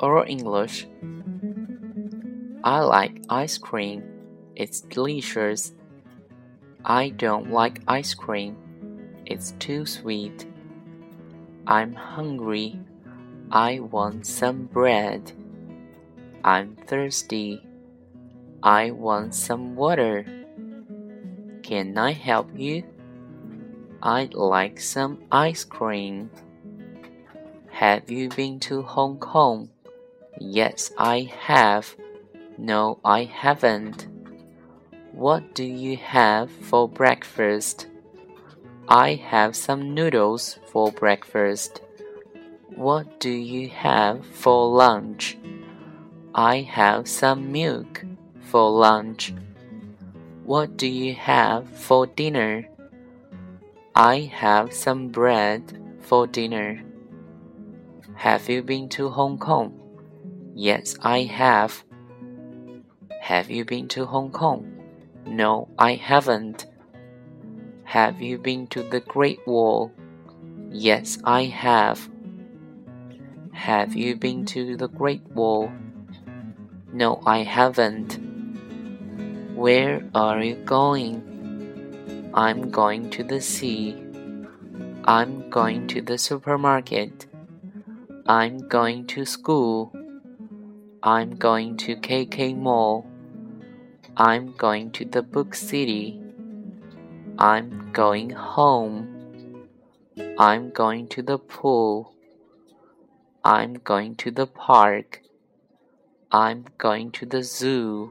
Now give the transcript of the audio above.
Oral English I like ice cream. It's delicious. I don't like ice cream. It's too sweet. I'm hungry. I want some bread. I'm thirsty. I want some water. Can I help you? I'd like some ice cream. Have you been to Hong Kong? Yes, I have. No, I haven't. What do you have for breakfast? I have some noodles for breakfast. What do you have for lunch? I have some milk for lunch. What do you have for dinner? I have some bread for dinner. Have you been to Hong Kong? Yes, I have. Have you been to Hong Kong? No, I haven't. Have you been to the Great Wall? Yes, I have. Have you been to the Great Wall? No, I haven't. Where are you going? I'm going to the sea. I'm going to the supermarket. I'm going to school. I'm going to KK Mall. I'm going to the book city. I'm going home. I'm going to the pool. I'm going to the park. I'm going to the zoo.